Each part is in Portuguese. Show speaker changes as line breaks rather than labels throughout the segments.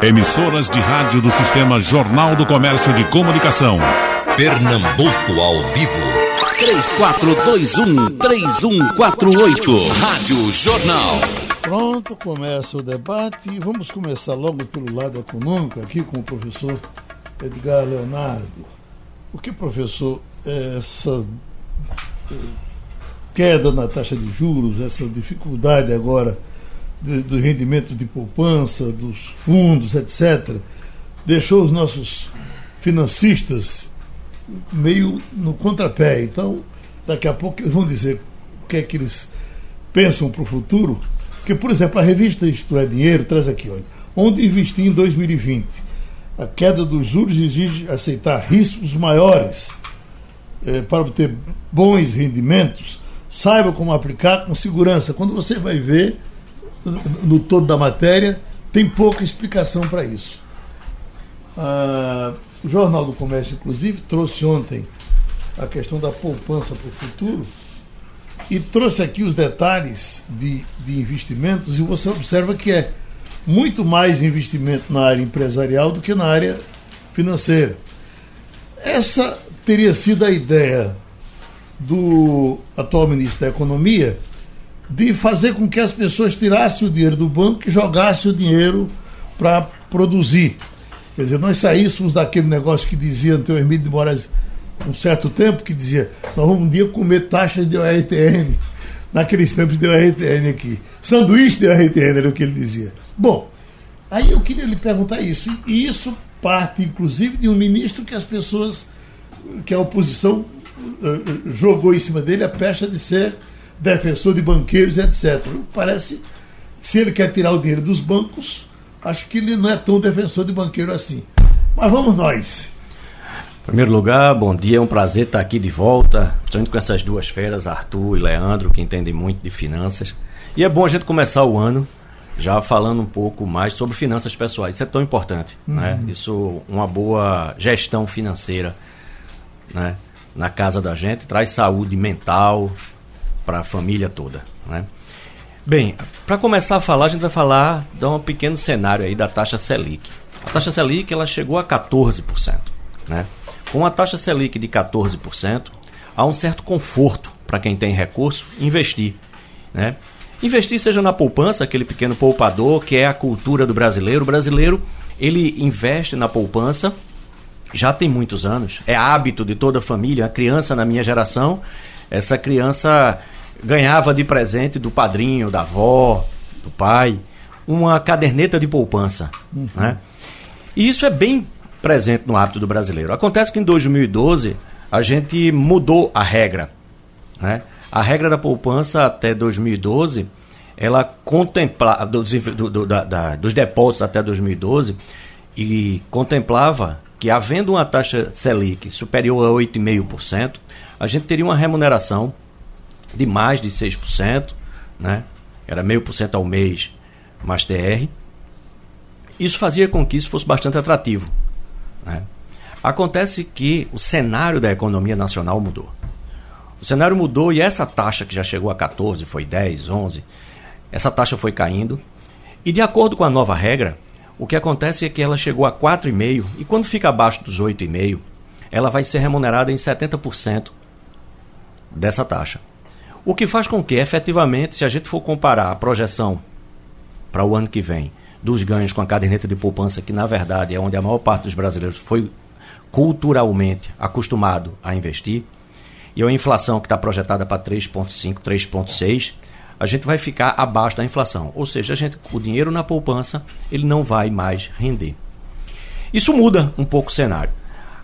Emissoras de rádio do Sistema Jornal do Comércio de Comunicação.
Pernambuco ao vivo.
3421-3148. Rádio Jornal.
Pronto, começa o debate e vamos começar logo pelo lado econômico aqui com o professor Edgar Leonardo. O que, professor, é essa eh, queda na taxa de juros, essa dificuldade agora de, do rendimento de poupança, dos fundos, etc., deixou os nossos financistas meio no contrapé. Então, daqui a pouco eles vão dizer o que é que eles pensam para o futuro. Porque, por exemplo, a revista Isto é Dinheiro traz aqui, olha, onde investir em 2020? A queda dos juros exige aceitar riscos maiores eh, para obter bons rendimentos. Saiba como aplicar com segurança. Quando você vai ver, no todo da matéria, tem pouca explicação para isso. Ah, o Jornal do Comércio, inclusive, trouxe ontem a questão da poupança para o futuro e trouxe aqui os detalhes de, de investimentos e você observa que é muito mais investimento na área empresarial do que na área financeira. Essa teria sido a ideia do atual ministro da Economia, de fazer com que as pessoas tirassem o dinheiro do banco e jogassem o dinheiro para produzir. Quer dizer, nós saíssemos daquele negócio que dizia Antônio Hermílio de Moraes um certo tempo, que dizia, nós vamos um dia comer taxas de ORTN, naqueles tempos de ORTN aqui. Sanduíche de ORTN era o que ele dizia. Bom, aí eu queria lhe perguntar isso, e isso parte, inclusive, de um ministro que as pessoas, que a oposição uh, jogou em cima dele a pecha de ser defensor de banqueiros, etc. Parece se ele quer tirar o dinheiro dos bancos, acho que ele não é tão defensor de banqueiro assim. Mas vamos nós.
Em primeiro lugar, bom dia, é um prazer estar aqui de volta, principalmente com essas duas feras, Arthur e Leandro, que entendem muito de finanças. E é bom a gente começar o ano já falando um pouco mais sobre finanças pessoais. Isso é tão importante, uhum. né? Isso, uma boa gestão financeira, né? Na casa da gente traz saúde mental, para a família toda. Né? Bem, para começar a falar, a gente vai falar, dar um pequeno cenário aí da taxa Selic. A taxa Selic ela chegou a 14%. Né? Com a taxa Selic de 14%, há um certo conforto para quem tem recurso investir. Né? Investir seja na poupança, aquele pequeno poupador, que é a cultura do brasileiro. O brasileiro ele investe na poupança já tem muitos anos, é hábito de toda a família. A criança na minha geração, essa criança ganhava de presente do padrinho, da avó, do pai, uma caderneta de poupança. Uhum. Né? E isso é bem presente no hábito do brasileiro. Acontece que em 2012 a gente mudou a regra. Né? A regra da poupança até 2012, ela contemplava, dos, do, do, da, da, dos depósitos até 2012, e contemplava que, havendo uma taxa Selic superior a 8,5%, a gente teria uma remuneração de mais de 6%, né? era meio por cento ao mês mais TR. Isso fazia com que isso fosse bastante atrativo. Né? Acontece que o cenário da economia nacional mudou. O cenário mudou e essa taxa que já chegou a 14, foi 10, 11, essa taxa foi caindo. E de acordo com a nova regra, o que acontece é que ela chegou a 4,5 e quando fica abaixo dos 8,5, ela vai ser remunerada em 70% dessa taxa. O que faz com que, efetivamente, se a gente for comparar a projeção para o ano que vem dos ganhos com a caderneta de poupança, que na verdade é onde a maior parte dos brasileiros foi culturalmente acostumado a investir, e a inflação que está projetada para 3,5, 3,6, a gente vai ficar abaixo da inflação. Ou seja, a gente, o dinheiro na poupança ele não vai mais render. Isso muda um pouco o cenário.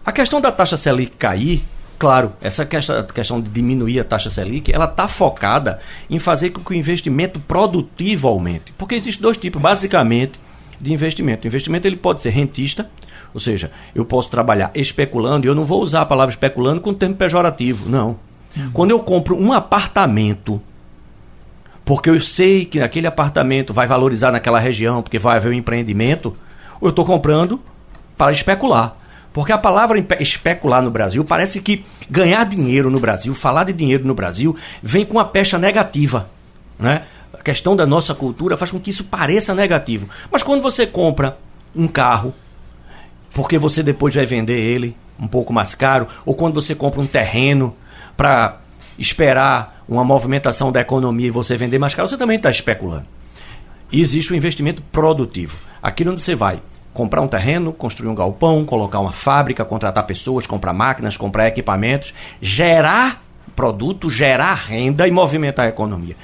A questão da taxa Selic cair Claro, essa questão de diminuir a taxa Selic, ela está focada em fazer com que o investimento produtivo aumente. Porque existem dois tipos, basicamente, de investimento. O investimento ele pode ser rentista, ou seja, eu posso trabalhar especulando, e eu não vou usar a palavra especulando com termo pejorativo, não. Uhum. Quando eu compro um apartamento, porque eu sei que aquele apartamento vai valorizar naquela região, porque vai haver um empreendimento, eu estou comprando para especular. Porque a palavra especular no Brasil parece que ganhar dinheiro no Brasil, falar de dinheiro no Brasil, vem com uma pecha negativa. Né? A questão da nossa cultura faz com que isso pareça negativo. Mas quando você compra um carro, porque você depois vai vender ele um pouco mais caro, ou quando você compra um terreno para esperar uma movimentação da economia e você vender mais caro, você também está especulando. E existe o investimento produtivo. Aqui onde você vai comprar um terreno, construir um galpão, colocar uma fábrica, contratar pessoas, comprar máquinas, comprar equipamentos, gerar produto, gerar renda e movimentar a economia.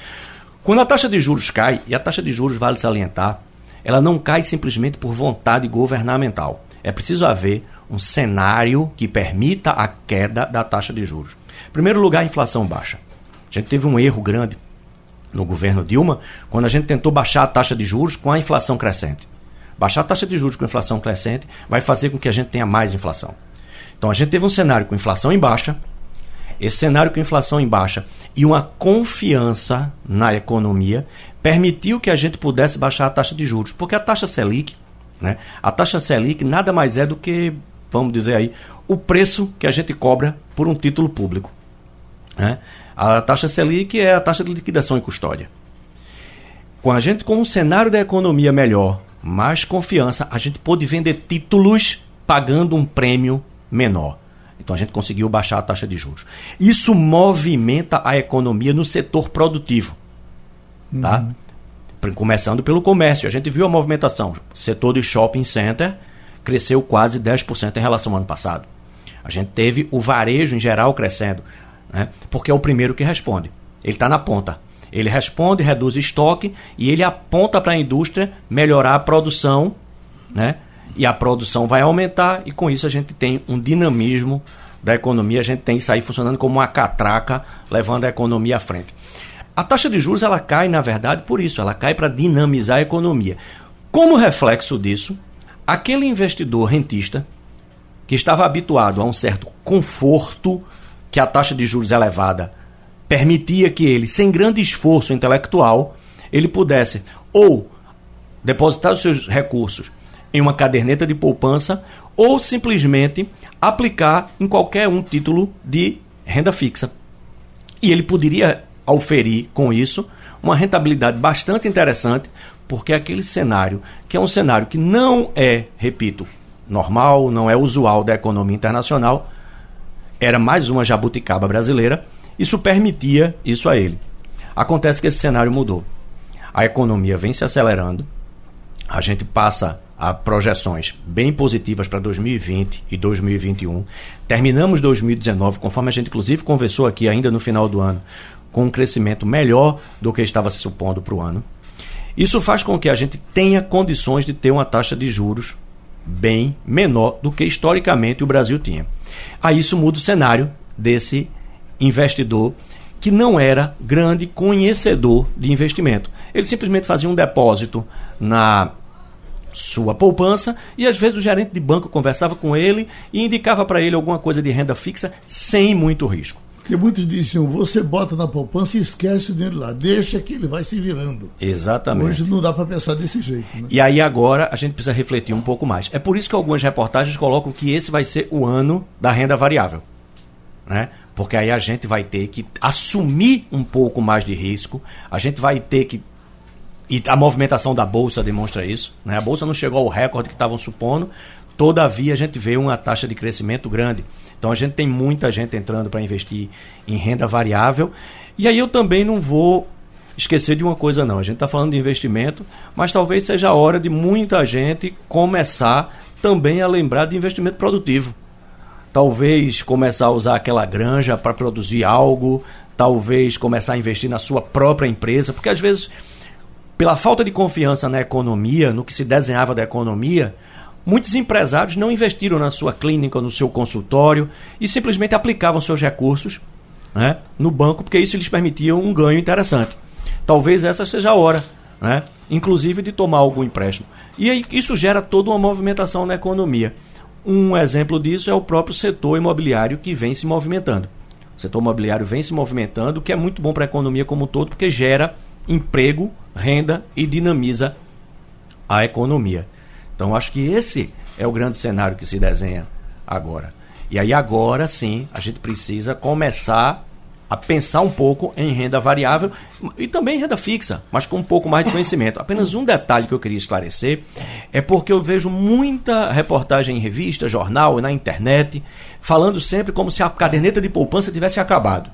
Quando a taxa de juros cai, e a taxa de juros vale salientar, ela não cai simplesmente por vontade governamental. É preciso haver um cenário que permita a queda da taxa de juros. Em primeiro lugar, a inflação baixa. A gente teve um erro grande no governo Dilma quando a gente tentou baixar a taxa de juros com a inflação crescente. Baixar a taxa de juros com inflação crescente vai fazer com que a gente tenha mais inflação. Então a gente teve um cenário com inflação em baixa, esse cenário com inflação em baixa e uma confiança na economia permitiu que a gente pudesse baixar a taxa de juros, porque a taxa Selic, né, a taxa Selic nada mais é do que, vamos dizer aí, o preço que a gente cobra por um título público. Né? A taxa Selic é a taxa de liquidação em custódia. Com a gente com um cenário da economia melhor, mais confiança, a gente pôde vender títulos pagando um prêmio menor. Então a gente conseguiu baixar a taxa de juros. Isso movimenta a economia no setor produtivo. Tá? Uhum. Começando pelo comércio. A gente viu a movimentação. O setor de shopping center cresceu quase 10% em relação ao ano passado. A gente teve o varejo em geral crescendo né? porque é o primeiro que responde. Ele está na ponta. Ele responde, reduz estoque e ele aponta para a indústria melhorar a produção, né? E a produção vai aumentar e com isso a gente tem um dinamismo da economia, a gente tem isso aí funcionando como uma catraca, levando a economia à frente. A taxa de juros ela cai, na verdade, por isso, ela cai para dinamizar a economia. Como reflexo disso, aquele investidor rentista que estava habituado a um certo conforto que a taxa de juros elevada permitia que ele, sem grande esforço intelectual, ele pudesse ou depositar os seus recursos em uma caderneta de poupança ou simplesmente aplicar em qualquer um título de renda fixa. E ele poderia auferir com isso uma rentabilidade bastante interessante, porque aquele cenário, que é um cenário que não é, repito, normal, não é usual da economia internacional, era mais uma jabuticaba brasileira, isso permitia isso a ele. Acontece que esse cenário mudou. A economia vem se acelerando, a gente passa a projeções bem positivas para 2020 e 2021. Terminamos 2019, conforme a gente inclusive conversou aqui ainda no final do ano, com um crescimento melhor do que estava se supondo para o ano. Isso faz com que a gente tenha condições de ter uma taxa de juros bem menor do que historicamente o Brasil tinha. Aí isso muda o cenário desse investidor que não era grande conhecedor de investimento. Ele simplesmente fazia um depósito na sua poupança e às vezes o gerente de banco conversava com ele e indicava para ele alguma coisa de renda fixa sem muito risco.
Porque muitos diziam, você bota na poupança e esquece o dinheiro lá, deixa que ele vai se virando.
Exatamente.
Hoje não dá para pensar desse jeito. Né?
E aí agora a gente precisa refletir um pouco mais. É por isso que algumas reportagens colocam que esse vai ser o ano da renda variável. Né? Porque aí a gente vai ter que assumir um pouco mais de risco, a gente vai ter que e a movimentação da bolsa demonstra isso. Né? A bolsa não chegou ao recorde que estavam supondo, todavia a gente vê uma taxa de crescimento grande. Então a gente tem muita gente entrando para investir em renda variável. E aí eu também não vou esquecer de uma coisa não. A gente está falando de investimento, mas talvez seja a hora de muita gente começar também a lembrar de investimento produtivo. Talvez começar a usar aquela granja para produzir algo, talvez começar a investir na sua própria empresa, porque às vezes, pela falta de confiança na economia, no que se desenhava da economia, Muitos empresários não investiram na sua clínica, no seu consultório e simplesmente aplicavam seus recursos né, no banco, porque isso lhes permitia um ganho interessante. Talvez essa seja a hora, né, inclusive de tomar algum empréstimo. E aí isso gera toda uma movimentação na economia. Um exemplo disso é o próprio setor imobiliário que vem se movimentando. O setor imobiliário vem se movimentando, o que é muito bom para a economia como um todo, porque gera emprego, renda e dinamiza a economia. Então acho que esse é o grande cenário que se desenha agora. E aí agora sim a gente precisa começar a pensar um pouco em renda variável e também renda fixa, mas com um pouco mais de conhecimento. Apenas um detalhe que eu queria esclarecer é porque eu vejo muita reportagem em revista, jornal, na internet, falando sempre como se a caderneta de poupança tivesse acabado.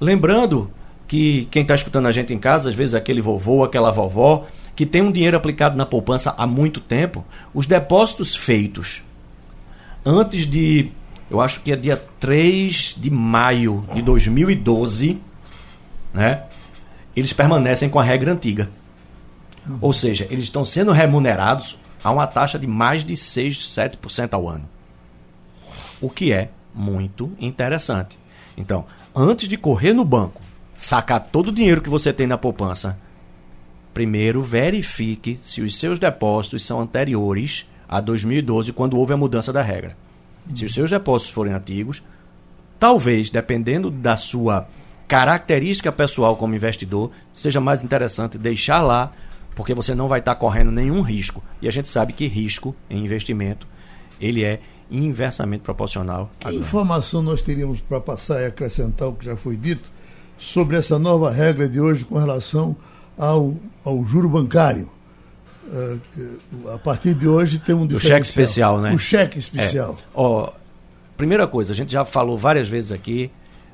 Lembrando que quem está escutando a gente em casa, às vezes aquele vovô, aquela vovó, que tem um dinheiro aplicado na poupança há muito tempo, os depósitos feitos antes de eu acho que é dia 3 de maio de 2012, né? Eles permanecem com a regra antiga. Uhum. Ou seja, eles estão sendo remunerados a uma taxa de mais de 6, 7% ao ano. O que é muito interessante. Então, antes de correr no banco, sacar todo o dinheiro que você tem na poupança, primeiro verifique se os seus depósitos são anteriores a 2012, quando houve a mudança da regra. Se os seus depósitos forem antigos, talvez, dependendo da sua característica pessoal como investidor, seja mais interessante deixar lá, porque você não vai estar correndo nenhum risco. E a gente sabe que risco em investimento, ele é inversamente proporcional.
Que informação nós teríamos para passar e acrescentar o que já foi dito sobre essa nova regra de hoje com relação ao, ao juro bancário? Uh, a partir de hoje tem um
O cheque especial, né?
O cheque especial.
É. Ó, primeira coisa, a gente já falou várias vezes aqui.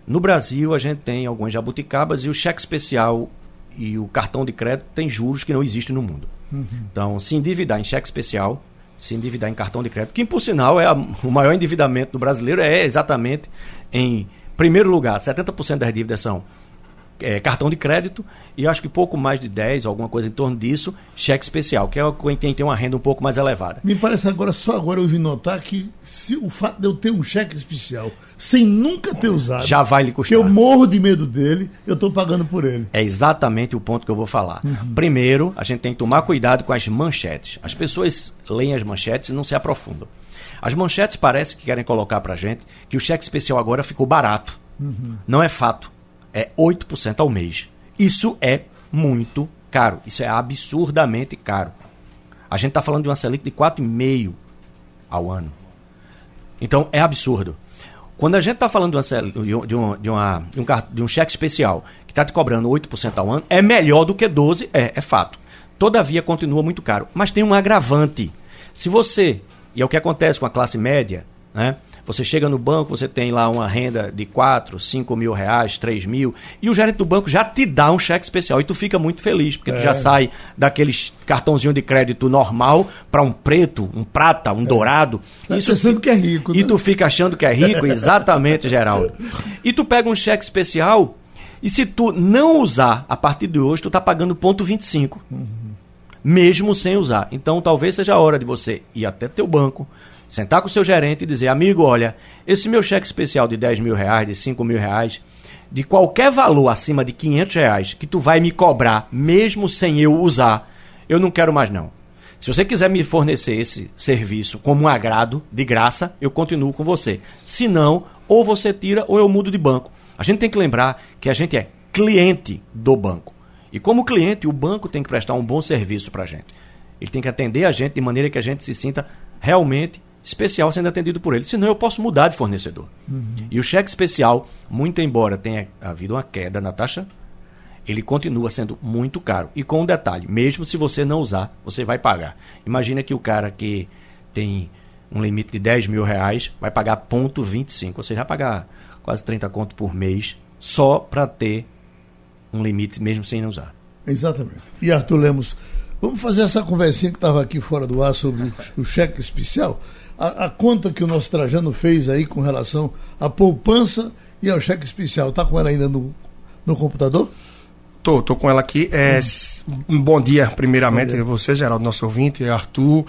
No Brasil, a gente tem algumas jabuticabas e o cheque especial e o cartão de crédito tem juros que não existem no mundo. Uhum. Então, se endividar em cheque especial, se endividar em cartão de crédito, que por sinal é a, o maior endividamento do brasileiro, é exatamente em primeiro lugar, 70% das dívidas são é, cartão de crédito e acho que pouco mais de 10, alguma coisa em torno disso, cheque especial, que é quem tem uma renda um pouco mais elevada.
Me parece agora, só agora eu vi notar que se o fato de eu ter um cheque especial sem nunca ter usado,
já vai lhe custar.
Que eu morro de medo dele, eu estou pagando por ele.
É exatamente o ponto que eu vou falar. Uhum. Primeiro, a gente tem que tomar cuidado com as manchetes. As pessoas leem as manchetes e não se aprofundam. As manchetes parecem que querem colocar para gente que o cheque especial agora ficou barato. Uhum. Não é fato é 8% ao mês. Isso é muito caro. Isso é absurdamente caro. A gente está falando de uma Selic de 4,5% ao ano. Então é absurdo. Quando a gente está falando de, uma, de, um, de, uma, de, um, de um cheque especial que está te cobrando 8% ao ano, é melhor do que 12%, é, é fato. Todavia continua muito caro. Mas tem um agravante. Se você, e é o que acontece com a classe média, né? Você chega no banco, você tem lá uma renda de 4, 5 mil reais, 3 mil, e o gerente do banco já te dá um cheque especial. E tu fica muito feliz, porque é. tu já sai daqueles cartãozinho de crédito normal para um preto, um prata, um é. dourado.
Tá Isso pensando que é rico.
E né? tu fica achando que é rico, exatamente, Geraldo. E tu pega um cheque especial, e se tu não usar a partir de hoje, tu tá pagando ponto 25. Uhum. Mesmo sem usar. Então talvez seja a hora de você ir até teu banco, sentar com o seu gerente e dizer, amigo, olha, esse meu cheque especial de 10 mil reais, de 5 mil reais, de qualquer valor acima de 500 reais que tu vai me cobrar, mesmo sem eu usar, eu não quero mais não. Se você quiser me fornecer esse serviço como um agrado, de graça, eu continuo com você. Se não, ou você tira ou eu mudo de banco. A gente tem que lembrar que a gente é cliente do banco. E como cliente, o banco tem que prestar um bom serviço para a gente. Ele tem que atender a gente de maneira que a gente se sinta realmente especial sendo atendido por ele. Senão eu posso mudar de fornecedor. Uhum. E o cheque especial, muito embora tenha havido uma queda na taxa, ele continua sendo muito caro. E com um detalhe, mesmo se você não usar, você vai pagar. Imagina que o cara que tem um limite de 10 mil reais vai pagar ponto 25, ou seja, vai pagar quase 30 conto por mês só para ter um limite mesmo sem não usar.
Exatamente. E Arthur Lemos, vamos fazer essa conversinha que estava aqui fora do ar sobre o cheque especial a, a, conta que o nosso Trajano fez aí com relação à poupança e ao cheque especial. Está com ela ainda no, no computador?
Tô, tô com ela aqui. É, hum. Bom dia, primeiramente, a você, Geraldo, nosso ouvinte, Arthur,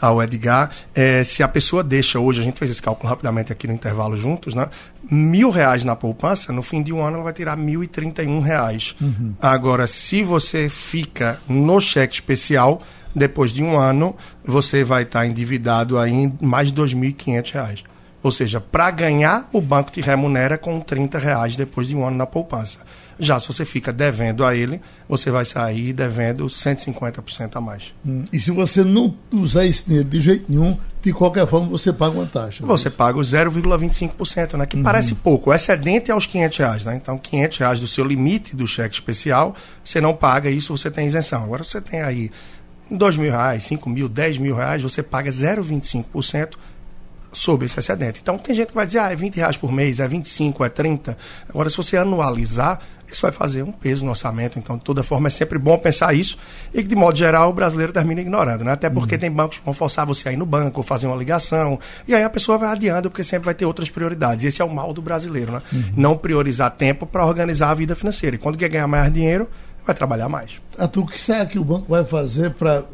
ao Edgar. É, se a pessoa deixa hoje, a gente fez esse cálculo rapidamente aqui no intervalo juntos, né? Mil reais na poupança, no fim de um ano ela vai tirar mil e trinta e um reais. Uhum. Agora, se você fica no cheque especial, depois de um ano, você vai estar endividado aí em mais de R$ 2.500. Ou seja, para ganhar, o banco te remunera com R$ reais depois de um ano na poupança. Já se você fica devendo a ele, você vai sair devendo 150% a mais.
Hum. E se você não usar esse dinheiro de jeito nenhum, de qualquer forma você paga uma taxa.
Você paga o 0,25%, né? Que uhum. parece pouco. O excedente é os 500 reais, né? Então, 500 reais do seu limite do cheque especial, você não paga isso, você tem isenção. Agora, você tem aí 2 mil reais, 5 mil, 10 mil reais, você paga 0,25% sobre esse excedente. Então, tem gente que vai dizer, ah, é 20 reais por mês, é 25, é 30. Agora, se você anualizar, isso vai fazer um peso no orçamento. Então, de toda forma, é sempre bom pensar isso e que, de modo geral, o brasileiro termina ignorando, né? Até porque uhum. tem bancos que vão forçar você a ir no banco, fazer uma ligação, e aí a pessoa vai adiando, porque sempre vai ter outras prioridades. E esse é o mal do brasileiro, né? Uhum. Não priorizar tempo para organizar a vida financeira. E quando quer ganhar mais dinheiro, vai trabalhar mais.
Arthur, o que será que o banco vai fazer para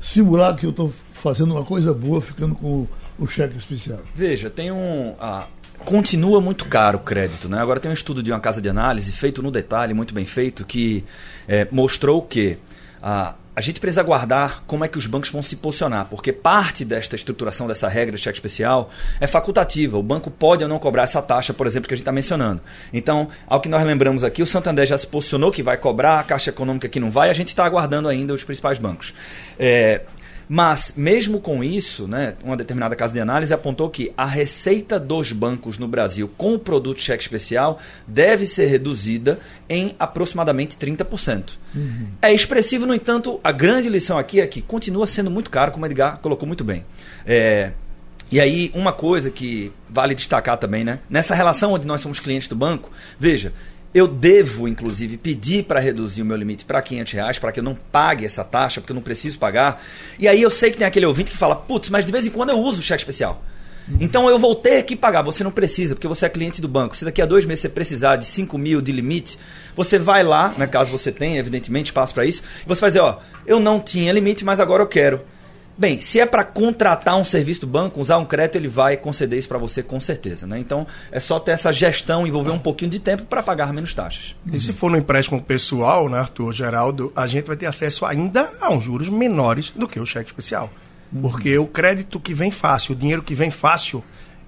simular que eu estou fazendo uma coisa boa ficando com o cheque especial?
Veja, tem um. Ah, continua muito caro o crédito, né? Agora tem um estudo de uma casa de análise feito no detalhe, muito bem feito, que é, mostrou que ah, a gente precisa aguardar como é que os bancos vão se posicionar, porque parte desta estruturação dessa regra de cheque especial é facultativa. O banco pode ou não cobrar essa taxa, por exemplo, que a gente está mencionando. Então, ao que nós lembramos aqui, o Santander já se posicionou que vai cobrar, a Caixa Econômica que não vai, a gente está aguardando ainda os principais bancos. É, mas, mesmo com isso, né, uma determinada casa de análise apontou que a receita dos bancos no Brasil com o produto cheque especial deve ser reduzida em aproximadamente 30%. Uhum. É expressivo, no entanto, a grande lição aqui é que continua sendo muito caro, como o Edgar colocou muito bem. É, e aí, uma coisa que vale destacar também, né? Nessa relação onde nós somos clientes do banco, veja, eu devo, inclusive, pedir para reduzir o meu limite para 500 reais, para que eu não pague essa taxa, porque eu não preciso pagar. E aí eu sei que tem aquele ouvinte que fala, putz, mas de vez em quando eu uso o cheque especial. Então eu vou ter que pagar. Você não precisa, porque você é cliente do banco. Se daqui a dois meses você precisar de 5 mil de limite, você vai lá, né, caso você tenha, evidentemente, espaço para isso, e você vai dizer, ó, eu não tinha limite, mas agora eu quero. Bem, se é para contratar um serviço do banco, usar um crédito, ele vai conceder isso para você com certeza. Né? Então, é só ter essa gestão, envolver um pouquinho de tempo para pagar menos taxas.
E se for no empréstimo pessoal, né, Arthur, Geraldo, a gente vai ter acesso ainda a uns juros menores do que o cheque especial. Uhum. Porque o crédito que vem fácil, o dinheiro que vem fácil,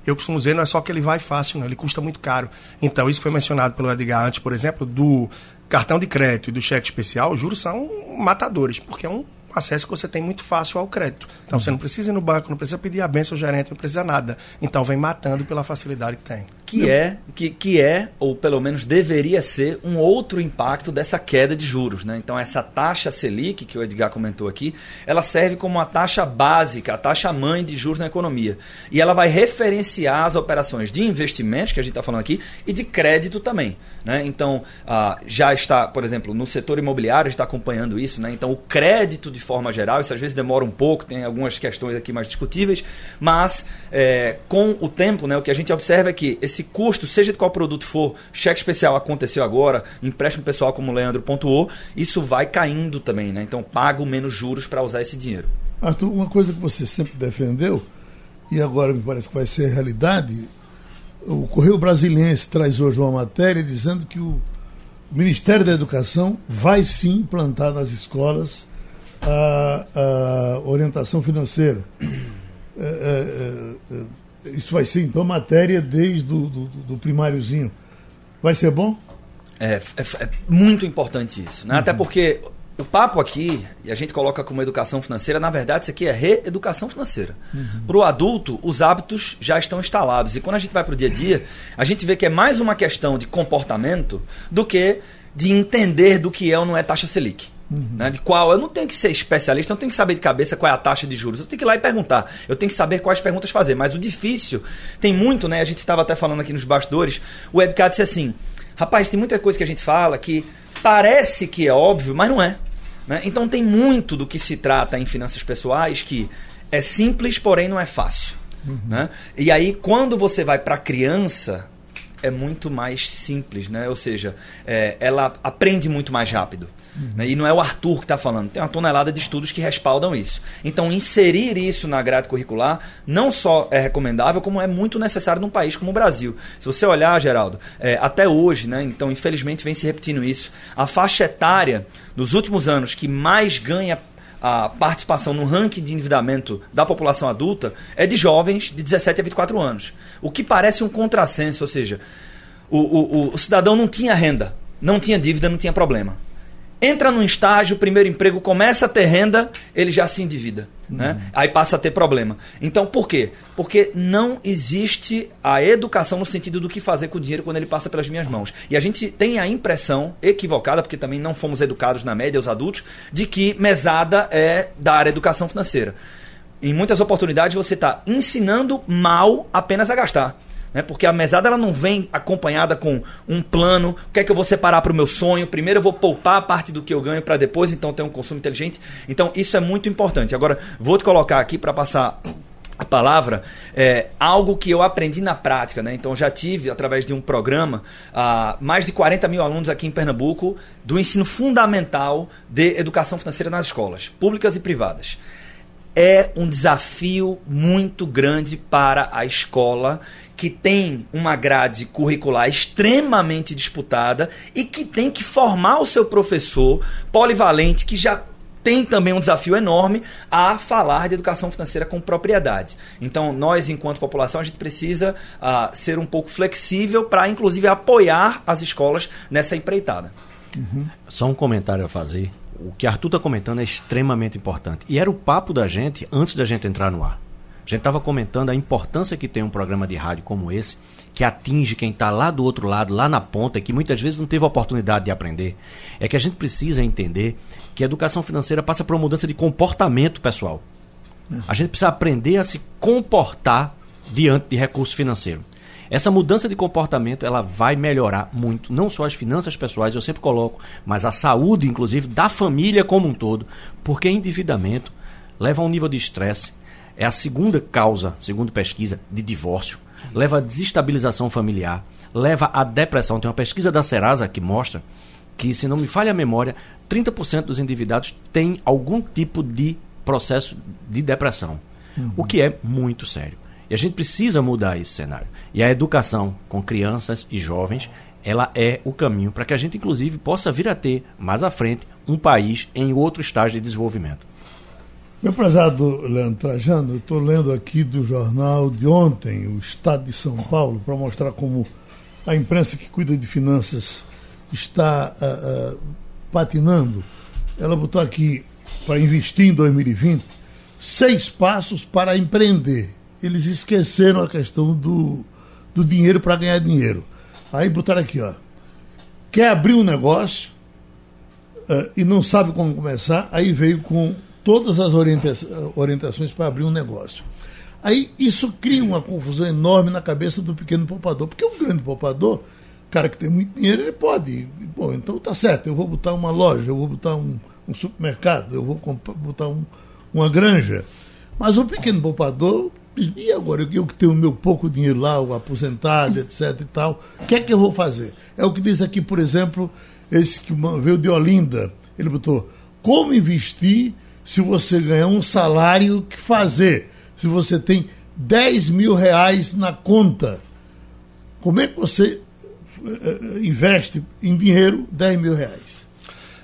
eu costumo dizer, não é só que ele vai fácil, não, ele custa muito caro. Então, isso foi mencionado pelo Edgar antes, por exemplo, do cartão de crédito e do cheque especial, os juros são matadores, porque é um acesso que você tem muito fácil ao crédito. Então uhum. você não precisa ir no banco, não precisa pedir a benção ao gerente, não precisa nada. Então vem matando pela facilidade que tem.
Que é, que, que é, ou pelo menos deveria ser, um outro impacto dessa queda de juros. Né? Então essa taxa Selic, que o Edgar comentou aqui, ela serve como uma taxa básica, a taxa mãe de juros na economia. E ela vai referenciar as operações de investimentos, que a gente está falando aqui, e de crédito também. Né? Então, ah, já está, por exemplo, no setor imobiliário, está acompanhando isso. Né? Então, o crédito, de forma geral, isso às vezes demora um pouco, tem algumas questões aqui mais discutíveis, mas é, com o tempo, né, o que a gente observa é que esse custo, seja de qual produto for, cheque especial aconteceu agora, empréstimo pessoal, como o Leandro pontuou, isso vai caindo também. Né? Então, pago menos juros para usar esse dinheiro.
Arthur, uma coisa que você sempre defendeu, e agora me parece que vai ser realidade, o Correio Brasiliense traz hoje uma matéria dizendo que o Ministério da Educação vai sim implantar nas escolas a, a orientação financeira. É, é, é, é isso vai ser, então, matéria desde o do, do, do primáriozinho. Vai ser bom?
É, é, é muito importante isso. Né? Uhum. Até porque o papo aqui, e a gente coloca como educação financeira, na verdade, isso aqui é reeducação financeira. Uhum. Para o adulto, os hábitos já estão instalados. E quando a gente vai para o dia a dia, a gente vê que é mais uma questão de comportamento do que de entender do que é ou não é taxa Selic. Uhum. Né, de qual eu não tenho que ser especialista, eu não tenho que saber de cabeça qual é a taxa de juros. Eu tenho que ir lá e perguntar. Eu tenho que saber quais perguntas fazer. Mas o difícil tem muito, né? A gente estava até falando aqui nos bastidores. O Edgar disse assim: rapaz, tem muita coisa que a gente fala que parece que é óbvio, mas não é. Né? Então tem muito do que se trata em finanças pessoais que é simples, porém não é fácil. Uhum. Né? E aí, quando você vai para a criança, é muito mais simples, né? Ou seja, é, ela aprende muito mais rápido. Né? E não é o Arthur que está falando, tem uma tonelada de estudos que respaldam isso. Então, inserir isso na grade curricular não só é recomendável, como é muito necessário num país como o Brasil. Se você olhar, Geraldo, é, até hoje, né? então infelizmente vem se repetindo isso, a faixa etária dos últimos anos que mais ganha a participação no ranking de endividamento da população adulta é de jovens de 17 a 24 anos. O que parece um contrassenso, ou seja, o, o, o cidadão não tinha renda, não tinha dívida, não tinha problema. Entra num estágio, primeiro emprego, começa a ter renda, ele já se endivida. Né? Uhum. Aí passa a ter problema. Então, por quê? Porque não existe a educação no sentido do que fazer com o dinheiro quando ele passa pelas minhas mãos. E a gente tem a impressão equivocada, porque também não fomos educados na média, os adultos, de que mesada é dar educação financeira. Em muitas oportunidades você está ensinando mal apenas a gastar né? Porque a mesada ela não vem acompanhada com um plano, o que é que eu vou separar para o meu sonho? Primeiro eu vou poupar a parte do que eu ganho para depois então ter um consumo inteligente. Então isso é muito importante. Agora vou te colocar aqui para passar a palavra é algo que eu aprendi na prática, né? Então já tive através de um programa uh, mais de 40 mil alunos aqui em Pernambuco do ensino fundamental de educação financeira nas escolas públicas e privadas é um desafio muito grande para a escola que tem uma grade curricular extremamente disputada e que tem que formar o seu professor polivalente que já tem também um desafio enorme a falar de educação financeira com propriedade. Então, nós, enquanto população, a gente precisa uh, ser um pouco flexível para, inclusive, apoiar as escolas nessa empreitada.
Uhum. Só um comentário a fazer o que Arthur está comentando é extremamente importante. E era o papo da gente antes da gente entrar no ar. Gente estava comentando a importância que tem um programa de rádio como esse, que atinge quem está lá do outro lado, lá na ponta, que muitas vezes não teve a oportunidade de aprender. É que a gente precisa entender que a educação financeira passa por uma mudança de comportamento pessoal. A gente precisa aprender a se comportar diante de recurso financeiro. Essa mudança de comportamento ela vai melhorar muito, não só as finanças pessoais, eu sempre coloco, mas a saúde, inclusive, da família como um todo, porque endividamento leva a um nível de estresse. É a segunda causa, segundo pesquisa, de divórcio. Leva a desestabilização familiar, leva a depressão. Tem uma pesquisa da Serasa que mostra que, se não me falha a memória, 30% dos endividados têm algum tipo de processo de depressão. Uhum. O que é muito sério. E a gente precisa mudar esse cenário. E a educação com crianças e jovens, ela é o caminho para que a gente, inclusive, possa vir a ter, mais à frente, um país em outro estágio de desenvolvimento.
Meu prezado Leandro Trajano, eu estou lendo aqui do jornal de ontem, o Estado de São Paulo, para mostrar como a imprensa que cuida de finanças está uh, uh, patinando. Ela botou aqui, para investir em 2020, seis passos para empreender eles esqueceram a questão do, do dinheiro para ganhar dinheiro. Aí botaram aqui, ó. Quer abrir um negócio uh, e não sabe como começar, aí veio com todas as orienta orientações para abrir um negócio. Aí isso cria uma confusão enorme na cabeça do pequeno poupador, porque um grande poupador, cara que tem muito dinheiro, ele pode. Bom, então tá certo, eu vou botar uma loja, eu vou botar um, um supermercado, eu vou botar um, uma granja. Mas o pequeno poupador e agora, eu que tenho meu pouco dinheiro lá, o aposentado, etc e tal, o que é que eu vou fazer? É o que diz aqui, por exemplo, esse que veio de Olinda. Ele botou: como investir se você ganhar um salário, que fazer? Se você tem 10 mil reais na conta, como é que você eh, eh, investe em dinheiro 10 mil reais?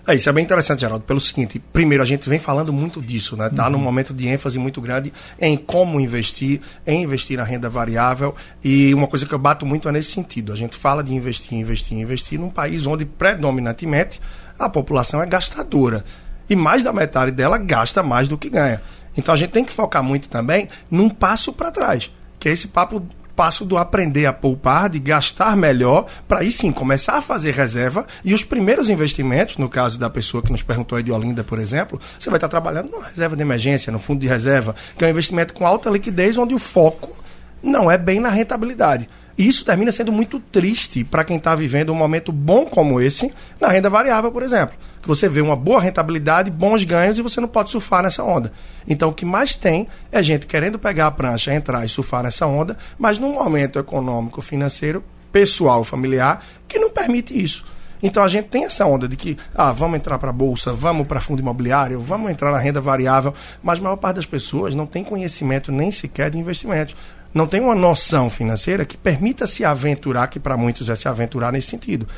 É, isso é bem interessante, Geraldo, pelo seguinte: primeiro, a gente vem falando muito disso, né? Está uhum. num momento de ênfase muito grande em como investir, em investir na renda variável. E uma coisa que eu bato muito é nesse sentido. A gente fala de investir, investir, investir num país onde predominantemente a população é gastadora. E mais da metade dela gasta mais do que ganha. Então a gente tem que focar muito também num passo para trás, que é esse papo passo do aprender a poupar, de gastar melhor, para aí sim começar a fazer reserva e os primeiros investimentos, no caso da pessoa que nos perguntou aí de Olinda, por exemplo, você vai estar trabalhando numa reserva de emergência, no fundo de reserva, que é um investimento com alta liquidez, onde o foco não é bem na rentabilidade. E isso termina sendo muito triste para quem está vivendo um momento bom como esse na renda variável, por exemplo que você vê uma boa rentabilidade, bons ganhos e você não pode surfar nessa onda. Então o que mais tem é gente querendo pegar a prancha, entrar e surfar nessa onda, mas num momento econômico, financeiro, pessoal, familiar, que não permite isso. Então a gente tem essa onda de que, ah, vamos entrar para a bolsa, vamos para fundo imobiliário, vamos entrar na renda variável, mas a maior parte das pessoas não tem conhecimento nem sequer de investimentos. Não tem uma noção financeira que permita se aventurar, que para muitos é se aventurar nesse sentido.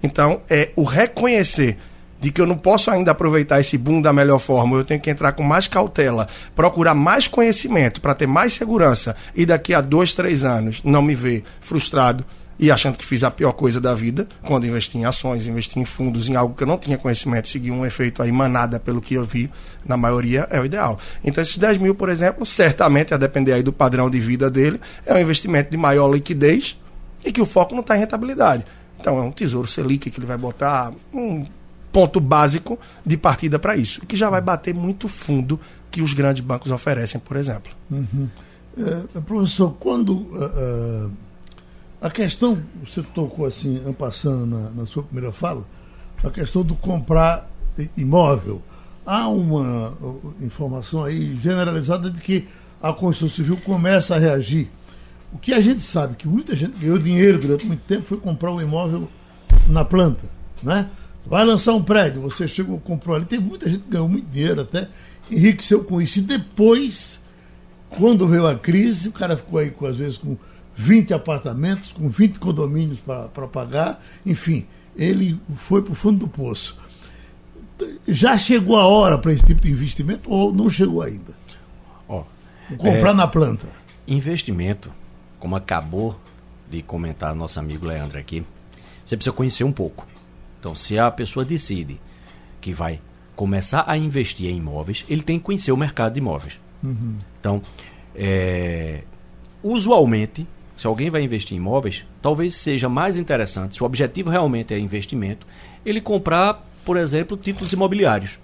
Então, é o reconhecer de que eu não posso ainda aproveitar esse boom da melhor forma, eu tenho que entrar com mais cautela, procurar mais conhecimento para ter mais segurança e daqui a dois, três anos não me ver frustrado, e achando que fiz a pior coisa da vida, quando investi em ações, investi em fundos, em algo que eu não tinha conhecimento, seguir um efeito aí manada pelo que eu vi, na maioria é o ideal. Então esses 10 mil, por exemplo, certamente, a depender aí do padrão de vida dele, é um investimento de maior liquidez e que o foco não está em rentabilidade. Então é um tesouro Selic que ele vai botar um ponto básico de partida para isso, que já vai bater muito fundo que os grandes bancos oferecem, por exemplo.
Uhum. É, professor, quando uh, uh, a questão, você tocou assim, passando na, na sua primeira fala, a questão do comprar imóvel. Há uma informação aí generalizada de que a Constituição Civil começa a reagir. O que a gente sabe que muita gente ganhou dinheiro durante muito tempo foi comprar um imóvel na planta, né? Vai lançar um prédio, você chegou, comprou ali, tem muita gente que ganhou muito dinheiro até, enriqueceu com isso. E depois, quando veio a crise, o cara ficou aí, com, às vezes, com 20 apartamentos, com 20 condomínios para pagar, enfim, ele foi para o fundo do poço. Já chegou a hora para esse tipo de investimento ou não chegou ainda?
Ó,
Comprar é, na planta.
Investimento, como acabou de comentar nosso amigo Leandro aqui, você precisa conhecer um pouco. Então, se a pessoa decide que vai começar a investir em imóveis, ele tem que conhecer o mercado de imóveis.
Uhum.
Então, é, usualmente, se alguém vai investir em imóveis, talvez seja mais interessante, se o objetivo realmente é investimento, ele comprar, por exemplo, títulos imobiliários.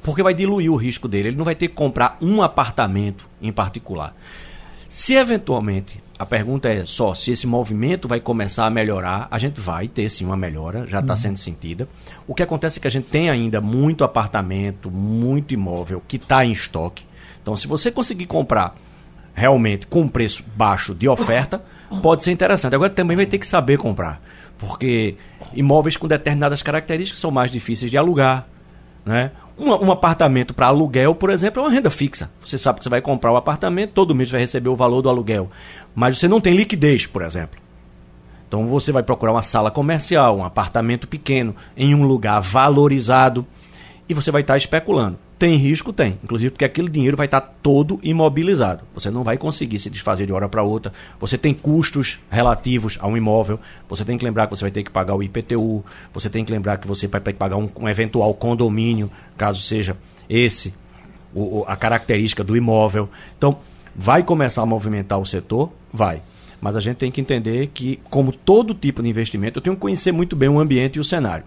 Porque vai diluir o risco dele. Ele não vai ter que comprar um apartamento em particular. Se eventualmente, a pergunta é só se esse movimento vai começar a melhorar, a gente vai ter sim uma melhora, já está uhum. sendo sentida. O que acontece é que a gente tem ainda muito apartamento, muito imóvel que está em estoque. Então, se você conseguir comprar realmente com preço baixo de oferta, pode ser interessante. Agora também vai ter que saber comprar, porque imóveis com determinadas características são mais difíceis de alugar. Né? Um, um apartamento para aluguel, por exemplo, é uma renda fixa. Você sabe que você vai comprar o um apartamento, todo mês vai receber o valor do aluguel. Mas você não tem liquidez, por exemplo. Então você vai procurar uma sala comercial, um apartamento pequeno, em um lugar valorizado, e você vai estar especulando. Tem risco? Tem. Inclusive porque aquele dinheiro vai estar todo imobilizado. Você não vai conseguir se desfazer de hora para outra. Você tem custos relativos a um imóvel. Você tem que lembrar que você vai ter que pagar o IPTU. Você tem que lembrar que você vai ter que pagar um, um eventual condomínio, caso seja esse o, a característica do imóvel. Então, vai começar a movimentar o setor? Vai. Mas a gente tem que entender que, como todo tipo de investimento, eu tenho que conhecer muito bem o ambiente e o cenário.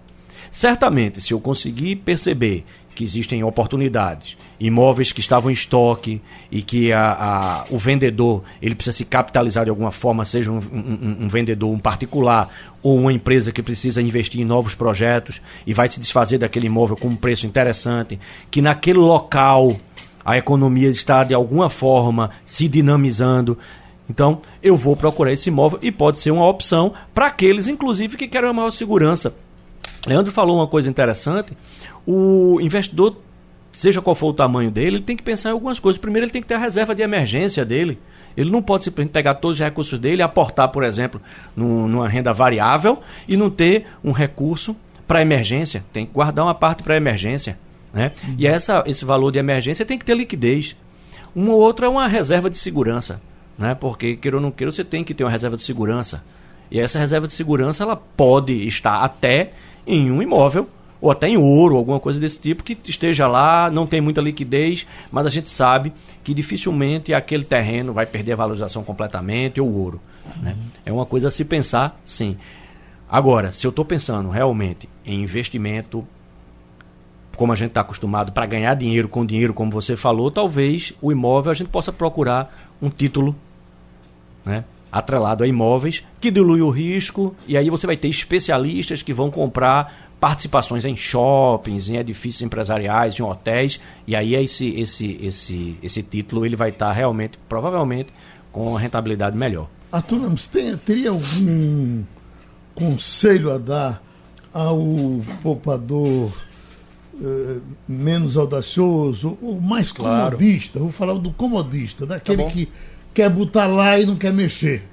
Certamente, se eu conseguir perceber que existem oportunidades, imóveis que estavam em estoque e que a, a, o vendedor ele precisa se capitalizar de alguma forma, seja um, um, um, vendedor um particular ou uma empresa que precisa investir em novos projetos e vai se desfazer daquele imóvel com um preço interessante, que naquele local a economia está de alguma forma se dinamizando. Então, eu vou procurar esse imóvel e pode ser uma opção para aqueles, inclusive, que querem uma maior segurança. Leandro falou uma coisa interessante o investidor, seja qual for o tamanho dele, ele tem que pensar em algumas coisas. Primeiro, ele tem que ter a reserva de emergência dele. Ele não pode simplesmente pegar todos os recursos dele aportar, por exemplo, no, numa renda variável e não ter um recurso para emergência. Tem que guardar uma parte para emergência. Né? Uhum. E essa, esse valor de emergência tem que ter liquidez. Uma ou outra é uma reserva de segurança. Né? Porque, queira ou não queira, você tem que ter uma reserva de segurança. E essa reserva de segurança ela pode estar até em um imóvel ou até em ouro, alguma coisa desse tipo, que esteja lá, não tem muita liquidez, mas a gente sabe que dificilmente aquele terreno vai perder a valorização completamente, ou ouro. Né? É uma coisa a se pensar, sim. Agora, se eu estou pensando realmente em investimento, como a gente está acostumado, para ganhar dinheiro com dinheiro, como você falou, talvez o imóvel a gente possa procurar um título né, atrelado a imóveis que dilui o risco, e aí você vai ter especialistas que vão comprar participações em shoppings, em edifícios empresariais, em hotéis, e aí esse, esse, esse, esse título ele vai estar realmente, provavelmente, com uma rentabilidade melhor.
Arthur Ramos, tem, teria algum conselho a dar ao poupador eh, menos audacioso, ou mais claro. comodista? Vou falar do comodista, daquele tá que quer botar lá e não quer mexer.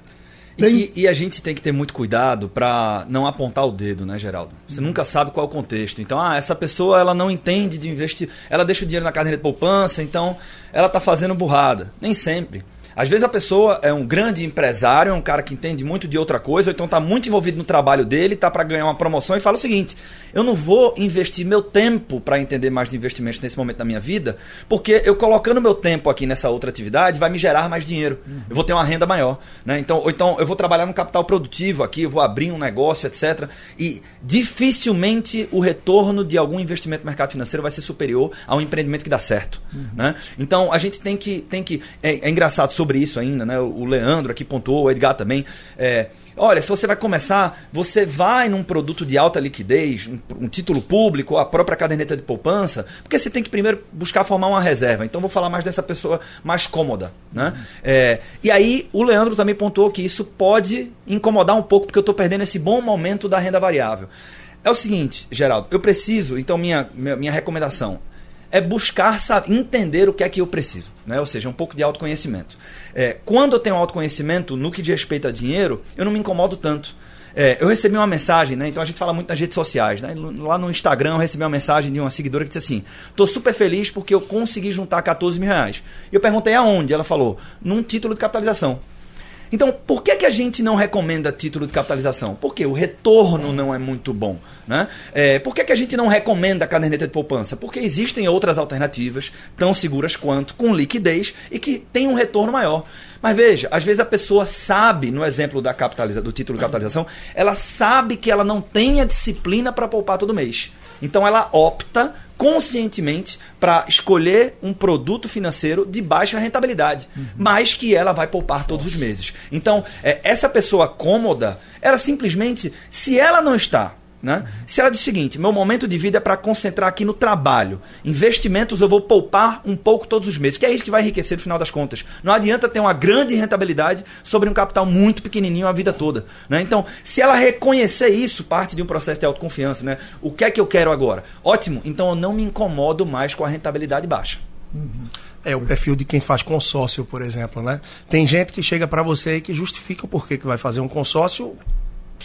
E, e, a gente tem que ter muito cuidado para não apontar o dedo, né, Geraldo? Você uhum. nunca sabe qual é o contexto. Então, ah, essa pessoa ela não entende de investir, ela deixa o dinheiro na caderneta de poupança, então ela está fazendo burrada. Nem sempre. Às vezes a pessoa é um grande empresário, é um cara que entende muito de outra coisa, ou então está muito envolvido no trabalho dele, está para ganhar uma promoção e fala o seguinte: eu não vou investir meu tempo para entender mais de investimentos nesse momento da minha vida, porque eu colocando meu tempo aqui nessa outra atividade vai me gerar mais dinheiro. Uhum. Eu vou ter uma renda maior. Né? Então, ou então eu vou trabalhar no capital produtivo aqui, eu vou abrir um negócio, etc. E dificilmente o retorno de algum investimento no mercado financeiro vai ser superior a um empreendimento que dá certo. Uhum. Né? Então a gente tem que. Tem que é, é engraçado sobre isso ainda, né? O Leandro aqui pontuou, o Edgar também. É, olha, se você vai começar, você vai num produto de alta liquidez, um, um, título público, a própria caderneta de poupança, porque você tem que primeiro buscar formar uma reserva. Então vou falar mais dessa pessoa mais cômoda. Né? É, e aí o Leandro também pontuou que isso pode incomodar um pouco, porque eu estou perdendo esse bom momento da renda variável. É o seguinte, Geraldo, eu preciso, então minha, minha, minha recomendação é buscar saber, entender o que é que eu preciso, né? ou seja, um pouco de autoconhecimento. É, quando eu tenho autoconhecimento no que diz respeito a dinheiro, eu não me incomodo tanto. É, eu recebi uma mensagem, né? Então a gente fala muito nas redes sociais, né? Lá no Instagram eu recebi uma mensagem de uma seguidora que disse assim: tô super feliz porque eu consegui juntar 14 mil reais. E eu perguntei aonde? Ela falou: num título de capitalização. Então, por que, que a gente não recomenda título de capitalização? Porque o retorno não é muito bom. Né? É, por que, que a gente não recomenda a caderneta de poupança? Porque existem outras alternativas, tão seguras quanto, com liquidez e que têm um retorno maior. Mas veja, às vezes a pessoa sabe, no exemplo da capitaliza, do título de capitalização, ela sabe que ela não tem a disciplina para poupar todo mês. Então ela opta conscientemente para escolher um produto financeiro de baixa rentabilidade, uhum. mas que ela vai poupar todos os meses. Então, é, essa pessoa cômoda, ela simplesmente, se ela não está né? Se ela diz o seguinte: meu momento de vida é para concentrar aqui no trabalho. Investimentos eu vou poupar um pouco todos os meses, que é isso que vai enriquecer no final das contas. Não adianta ter uma grande rentabilidade sobre um capital muito pequenininho a vida toda. Né? Então, se ela reconhecer isso, parte de um processo de autoconfiança. Né? O que é que eu quero agora? Ótimo, então eu não me incomodo mais com a rentabilidade baixa.
Uhum. É o perfil de quem faz consórcio, por exemplo, né? Tem gente que chega para você e que justifica o porquê que vai fazer um consórcio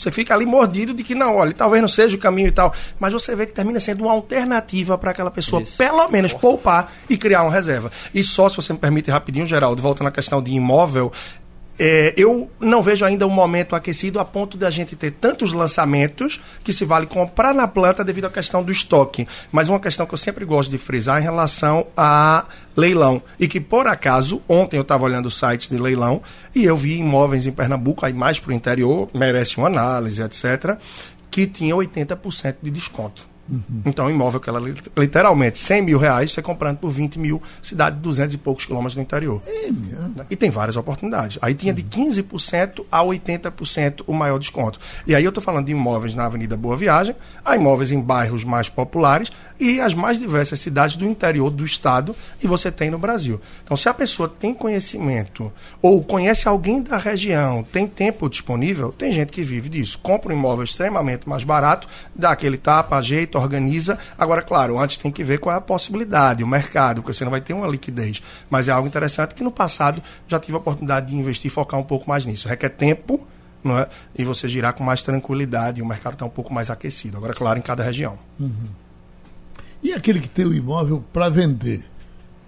você fica ali mordido de que não, olha, talvez não seja o caminho e tal. Mas você vê que termina sendo uma alternativa para aquela pessoa, Isso. pelo menos, Nossa. poupar e criar uma reserva. E só, se você me permite rapidinho, Geraldo, voltando à questão de imóvel, é, eu não vejo ainda um momento aquecido a ponto da gente ter tantos lançamentos que se vale comprar na planta devido à questão do estoque. Mas uma questão que eu sempre gosto de frisar em relação a leilão. E que, por acaso, ontem eu estava olhando o site de leilão e eu vi imóveis em Pernambuco, aí mais para o interior, merece uma análise, etc., que tinha 80% de desconto. Uhum. Então, imóvel que ela literalmente 100 mil reais, você comprando por 20 mil, cidade de 200 e poucos quilômetros do interior. É? E tem várias oportunidades. Aí tinha de 15% a 80% o maior desconto. E aí eu estou falando de imóveis na Avenida Boa Viagem, há imóveis em bairros mais populares e as mais diversas cidades do interior do estado e você tem no Brasil. Então, se a pessoa tem conhecimento ou conhece alguém da região, tem tempo disponível, tem gente que vive disso. Compra um imóvel extremamente mais barato, dá aquele tapa, ajeita, organiza. Agora, claro, antes tem que ver qual é a possibilidade, o mercado, porque você não vai ter uma liquidez. Mas é algo interessante que no passado já tive a oportunidade de investir e focar um pouco mais nisso. Requer tempo, não é? E você girar com mais tranquilidade e o mercado está um pouco mais aquecido. Agora, claro, em cada região.
Uhum. E aquele que tem o imóvel para vender?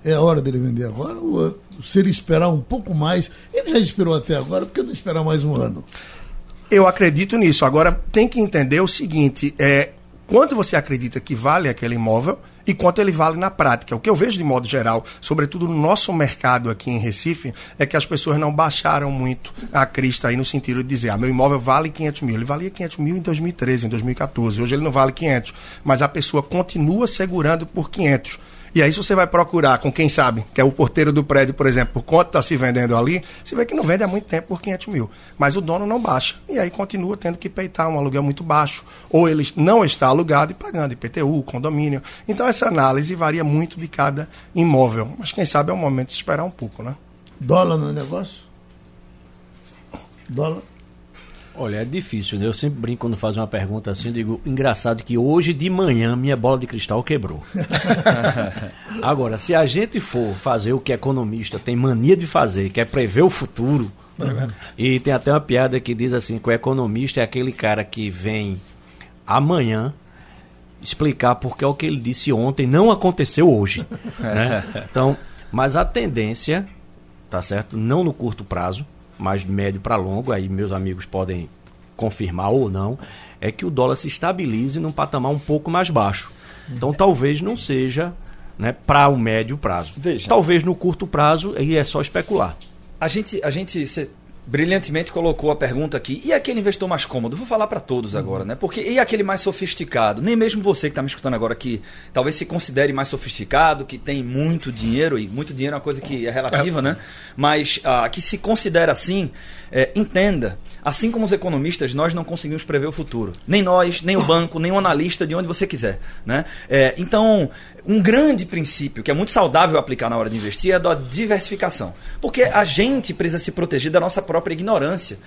É a hora dele vender agora? Ou se ele esperar um pouco mais? Ele já esperou até agora, por que não esperar mais um ano?
Eu acredito nisso. Agora, tem que entender o seguinte: é, quanto você acredita que vale aquele imóvel e quanto ele vale na prática. O que eu vejo de modo geral, sobretudo no nosso mercado aqui em Recife, é que as pessoas não baixaram muito a crista aí no sentido de dizer, ah, meu imóvel vale 500 mil. Ele valia 500 mil em 2013, em 2014. Hoje ele não vale 500, mas a pessoa continua segurando por 500 e aí, se você vai procurar com quem sabe, que é o porteiro do prédio, por exemplo, por quanto está se vendendo ali, você vê que não vende há muito tempo por 500 mil. Mas o dono não baixa. E aí continua tendo que peitar um aluguel muito baixo. Ou ele não está alugado e pagando IPTU, condomínio. Então, essa análise varia muito de cada imóvel. Mas quem sabe é o momento de esperar um pouco, né?
Dólar no negócio? Dólar?
Olha, é difícil, né? Eu sempre brinco quando faz uma pergunta assim, digo, engraçado que hoje de manhã minha bola de cristal quebrou. Agora, se a gente for fazer o que economista tem mania de fazer, que é prever o futuro, e tem até uma piada que diz assim, que o economista é aquele cara que vem amanhã explicar porque o que ele disse ontem não aconteceu hoje. né? Então, mas a tendência tá certo? Não no curto prazo, mas médio para longo, aí meus amigos podem confirmar ou não, é que o dólar se estabilize num patamar um pouco mais baixo. Então talvez não seja né, para o médio prazo.
Veja.
Talvez no curto prazo aí é só especular.
A gente, a gente brilhantemente colocou a pergunta aqui. E aquele investidor mais cômodo? Vou falar para todos agora, né? Porque e aquele mais sofisticado? Nem mesmo você que está me escutando agora que talvez se considere mais sofisticado, que tem muito dinheiro e muito dinheiro é uma coisa que é relativa, né? Mas ah, que se considera assim, é, entenda. Assim como os economistas, nós não conseguimos prever o futuro. Nem nós, nem o banco, nem o analista, de onde você quiser. Né? É, então, um grande princípio que é muito saudável aplicar na hora de investir é a da diversificação. Porque a gente precisa se proteger da nossa própria ignorância.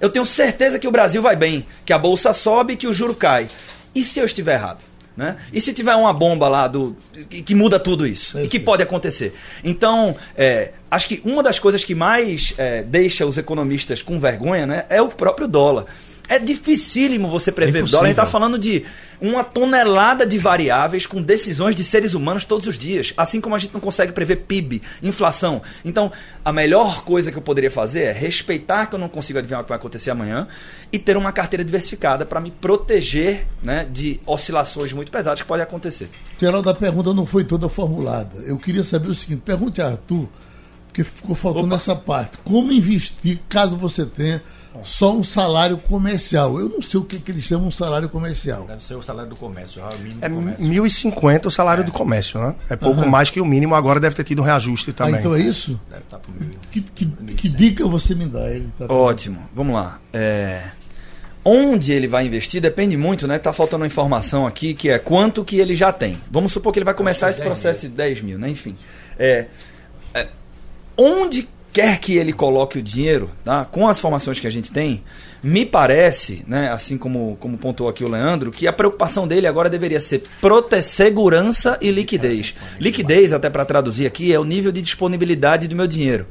Eu tenho certeza que o Brasil vai bem, que a bolsa sobe que o juro cai. E se eu estiver errado? Né? E se tiver uma bomba lá do que, que muda tudo isso? É e que pode acontecer? Então, é, acho que uma das coisas que mais é, deixa os economistas com vergonha né, é o próprio dólar. É dificílimo você prever é o dólar. A gente está falando de uma tonelada de variáveis com decisões de seres humanos todos os dias. Assim como a gente não consegue prever PIB, inflação. Então, a melhor coisa que eu poderia fazer é respeitar que eu não consigo adivinhar o que vai acontecer amanhã e ter uma carteira diversificada para me proteger né, de oscilações muito pesadas que podem acontecer.
Geraldo, a pergunta não foi toda formulada. Eu queria saber o seguinte: pergunte a Arthur, porque ficou faltando Opa. essa parte. Como investir caso você tenha só um salário comercial. Eu não sei o que, que eles chamam um salário comercial.
Deve ser o salário do comércio, o mínimo
é 1.050 o salário é. do comércio, né? É pouco uhum. mais que o mínimo, agora deve ter tido um reajuste também. Ah,
então é isso? Deve estar tá por que, que, que dica você me dá? Ele
tá Ótimo, vamos lá. É... Onde ele vai investir depende muito, né? Tá faltando uma informação aqui que é quanto que ele já tem. Vamos supor que ele vai começar esse processo mil. de 10 mil, né? Enfim. É, é, onde quer que ele coloque o dinheiro, tá? com as formações que a gente tem, me parece, né, assim como, como pontuou aqui o Leandro, que a preocupação dele agora deveria ser prote segurança e liquidez. Liquidez, até para traduzir aqui, é o nível de disponibilidade do meu dinheiro.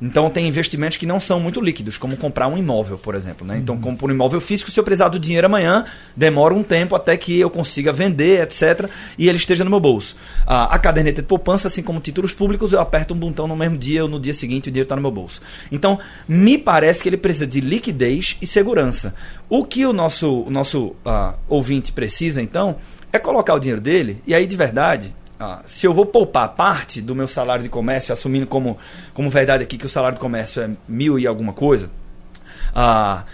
Então tem investimentos que não são muito líquidos, como comprar um imóvel, por exemplo. Né? Então, uhum. compro um imóvel físico, se eu precisar do dinheiro amanhã, demora um tempo até que eu consiga vender, etc. E ele esteja no meu bolso. a caderneta de poupança, assim como títulos públicos, eu aperto um botão no mesmo dia ou no dia seguinte o dinheiro está no meu bolso. Então, me parece que ele precisa de liquidez e segurança. O que o nosso, o nosso uh, ouvinte precisa, então, é colocar o dinheiro dele, e aí de verdade, ah, se eu vou poupar parte do meu salário de comércio, assumindo como, como verdade aqui que o salário de comércio é mil e alguma coisa, ah,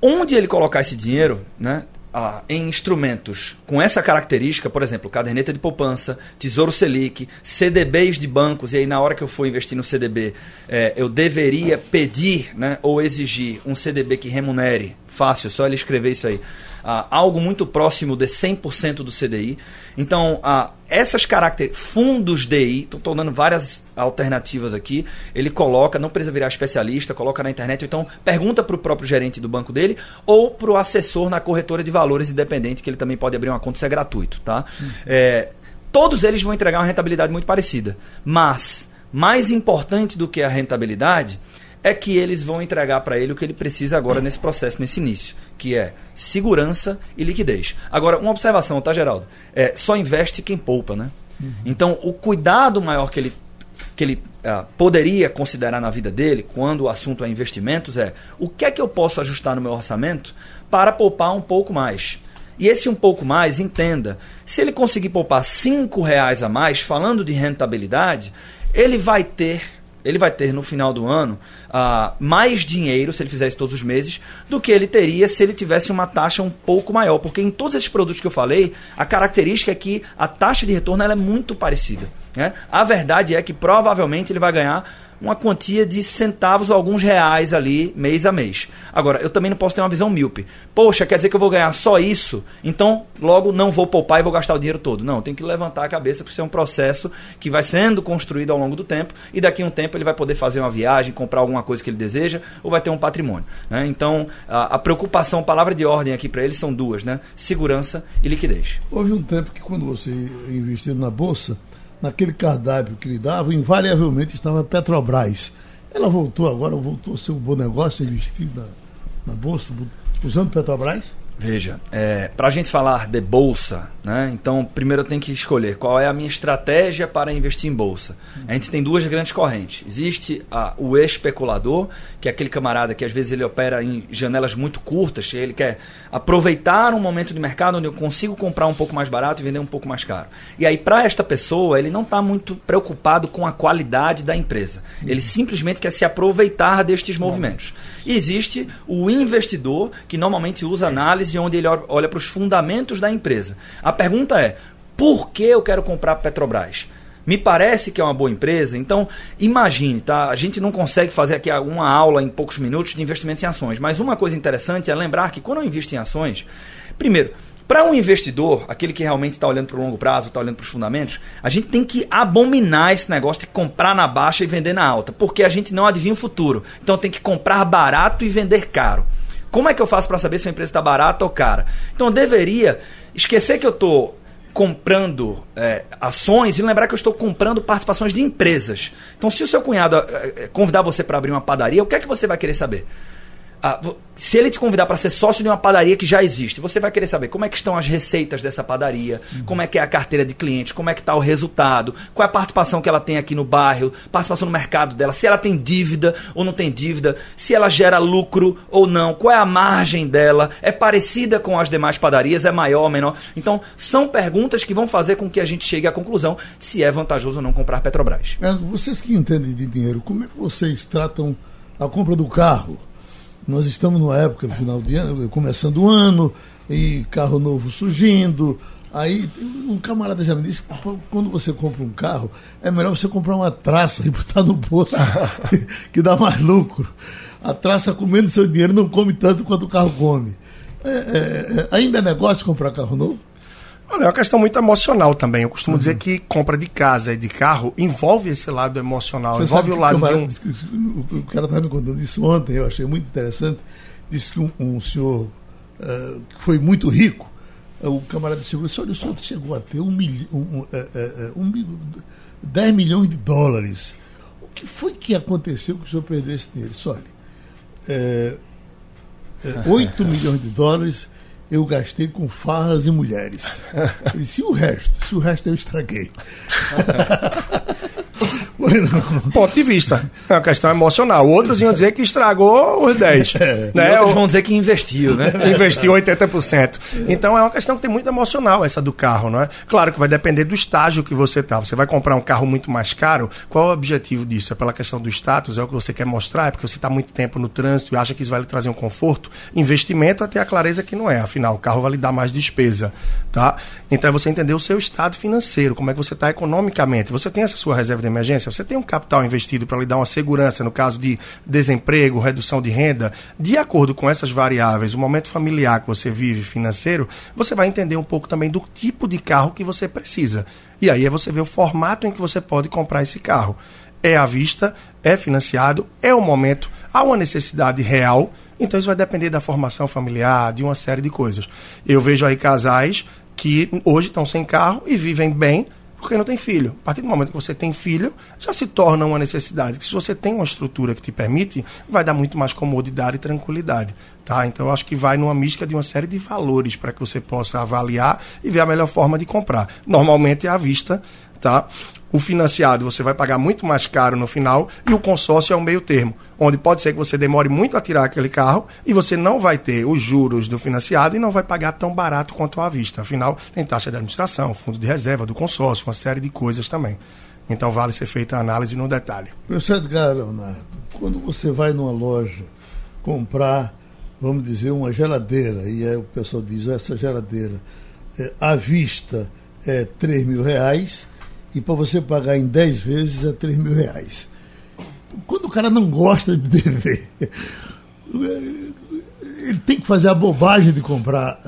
onde ele colocar esse dinheiro, né? Ah, em instrumentos com essa característica, por exemplo, caderneta de poupança, Tesouro Selic, CDBs de bancos, e aí na hora que eu for investir no CDB, é, eu deveria pedir né, ou exigir um CDB que remunere, fácil, só ele escrever isso aí, ah, algo muito próximo de 100% do CDI. Então, ah, essas características, fundos DI, estou dando várias alternativas aqui, ele coloca, não precisa virar especialista, coloca na internet, então pergunta para o próprio gerente do banco dele ou para o assessor na corretora de valores independente, que ele também pode abrir uma conta, isso é gratuito. Tá? Hum. É, todos eles vão entregar uma rentabilidade muito parecida, mas mais importante do que a rentabilidade é que eles vão entregar para ele o que ele precisa agora nesse processo, nesse início, que é segurança e liquidez. Agora, uma observação, tá, Geraldo? É, só investe quem poupa, né? Uhum. Então, o cuidado maior que ele, que ele uh, poderia considerar na vida dele, quando o assunto é investimentos, é o que é que eu posso ajustar no meu orçamento para poupar um pouco mais. E esse um pouco mais, entenda, se ele conseguir poupar cinco reais a mais, falando de rentabilidade, ele vai ter ele vai ter no final do ano uh, mais dinheiro, se ele fizer isso todos os meses, do que ele teria se ele tivesse uma taxa um pouco maior. Porque em todos esses produtos que eu falei, a característica é que a taxa de retorno é muito parecida. Né? A verdade é que provavelmente ele vai ganhar uma quantia de centavos ou alguns reais ali mês a mês. Agora, eu também não posso ter uma visão míope. Poxa, quer dizer que eu vou ganhar só isso? Então, logo não vou poupar e vou gastar o dinheiro todo. Não, tem que levantar a cabeça porque isso é um processo que vai sendo construído ao longo do tempo e daqui a um tempo ele vai poder fazer uma viagem, comprar alguma coisa que ele deseja ou vai ter um patrimônio. Né? Então, a, a preocupação, palavra de ordem aqui para ele são duas, né? Segurança e liquidez.
Houve um tempo que quando você investiu na Bolsa, naquele cardápio que lhe dava, invariavelmente estava Petrobras. Ela voltou agora, voltou a ser um bom negócio investir na, na Bolsa, usando Petrobras?
Veja, é, para a gente falar de bolsa, né, então primeiro eu tenho que escolher qual é a minha estratégia para investir em bolsa. A gente tem duas grandes correntes. Existe a, o especulador, que é aquele camarada que às vezes ele opera em janelas muito curtas, ele quer aproveitar um momento de mercado onde eu consigo comprar um pouco mais barato e vender um pouco mais caro. E aí, para esta pessoa, ele não está muito preocupado com a qualidade da empresa. Ele simplesmente quer se aproveitar destes movimentos. existe o investidor, que normalmente usa análise onde ele olha para os fundamentos da empresa. A pergunta é: por que eu quero comprar Petrobras? Me parece que é uma boa empresa, então imagine, tá? A gente não consegue fazer aqui uma aula em poucos minutos de investimentos em ações, mas uma coisa interessante é lembrar que quando eu invisto em ações, primeiro, para um investidor, aquele que realmente está olhando para o longo prazo, está olhando para os fundamentos, a gente tem que abominar esse negócio de comprar na baixa e vender na alta, porque a gente não adivinha o futuro. Então tem que comprar barato e vender caro. Como é que eu faço para saber se a empresa está barata ou cara? Então eu deveria esquecer que eu estou comprando é, ações e lembrar que eu estou comprando participações de empresas. Então, se o seu cunhado é, é convidar você para abrir uma padaria, o que é que você vai querer saber? Ah, se ele te convidar para ser sócio de uma padaria que já existe, você vai querer saber como é que estão as receitas dessa padaria, uhum. como é que é a carteira de clientes, como é que está o resultado, qual é a participação que ela tem aqui no bairro, participação no mercado dela, se ela tem dívida ou não tem dívida, se ela gera lucro ou não, qual é a margem dela, é parecida com as demais padarias, é maior ou menor. Então, são perguntas que vão fazer com que a gente chegue à conclusão se é vantajoso ou não comprar Petrobras.
É, vocês que entendem de dinheiro, como é que vocês tratam a compra do carro? Nós estamos numa época, final de ano, começando o ano, e carro novo surgindo. Aí um camarada já me disse que quando você compra um carro, é melhor você comprar uma traça e botar no bolso, que dá mais lucro. A traça comendo seu dinheiro não come tanto quanto o carro come. É, é, é, ainda é negócio comprar carro novo?
Olha, é uma questão muito emocional também. Eu costumo uhum. dizer que compra de casa e de carro envolve esse lado emocional, Você envolve o lado de
um... O cara estava me contando isso ontem, eu achei muito interessante. Disse que um, um senhor uh, que foi muito rico, uh, o camarada chegou e disse, olha, o senhor chegou a ter um, milho, um, uh, um, 10 milhões de dólares. O que foi que aconteceu que o senhor perdeu esse dinheiro? Disse, olha, é, é, 8 milhões de dólares eu gastei com farras e mulheres. Ele disse, e o resto? Se o resto eu estraguei.
Ponto de vista. É uma questão emocional. Outros iam dizer que estragou os 10.
É. Né? Outros vão dizer que investiu, né?
investiu 80%. Então é uma questão que tem muito emocional essa do carro, não é? Claro que vai depender do estágio que você está. Você vai comprar um carro muito mais caro, qual é o objetivo disso? É pela questão do status? É o que você quer mostrar? É porque você está muito tempo no trânsito e acha que isso vai lhe trazer um conforto? Investimento até a clareza que não é. Afinal, o carro vai lhe dar mais despesa, tá? Então é você entender o seu estado financeiro, como é que você está economicamente. Você tem essa sua reserva de emergência? Você tem um capital investido para lhe dar uma segurança no caso de desemprego, redução de renda? De acordo com essas variáveis, o momento familiar que você vive financeiro, você vai entender um pouco também do tipo de carro que você precisa. E aí é você ver o formato em que você pode comprar esse carro. É à vista, é financiado, é o momento, há uma necessidade real. Então isso vai depender da formação familiar, de uma série de coisas. Eu vejo aí casais que hoje estão sem carro e vivem bem porque não tem filho. A partir do momento que você tem filho, já se torna uma necessidade. Que se você tem uma estrutura que te permite, vai dar muito mais comodidade e tranquilidade. Tá? Então eu acho que vai numa mística de uma série de valores para que você possa avaliar e ver a melhor forma de comprar. Normalmente é à vista, tá? O financiado você vai pagar muito mais caro no final e o consórcio é o meio termo, onde pode ser que você demore muito a tirar aquele carro e você não vai ter os juros do financiado e não vai pagar tão barato quanto à vista. Afinal, tem taxa de administração, fundo de reserva do consórcio, uma série de coisas também. Então vale ser feita a análise no detalhe.
Professor Edgar Leonardo, quando você vai numa loja comprar, vamos dizer, uma geladeira, e aí o pessoal diz, essa geladeira é, à vista é 3 mil reais e para você pagar em 10 vezes é 3 mil reais. Quando o cara não gosta de dever, ele tem que fazer a bobagem de comprar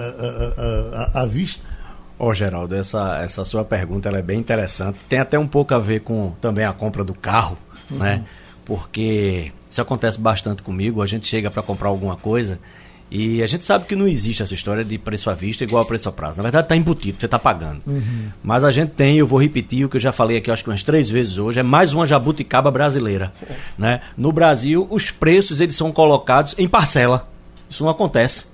à vista.
Ó, oh, Geraldo, essa, essa sua pergunta é bem interessante. Tem até um pouco a ver com também a compra do carro, uhum. né? Porque isso acontece bastante comigo. A gente chega para comprar alguma coisa e a gente sabe que não existe essa história de preço à vista igual a preço a prazo. Na verdade, está embutido, você está pagando. Uhum. Mas a gente tem, eu vou repetir o que eu já falei aqui, acho que umas três vezes hoje, é mais uma jabuticaba brasileira. Né? No Brasil, os preços eles são colocados em parcela. Isso não acontece.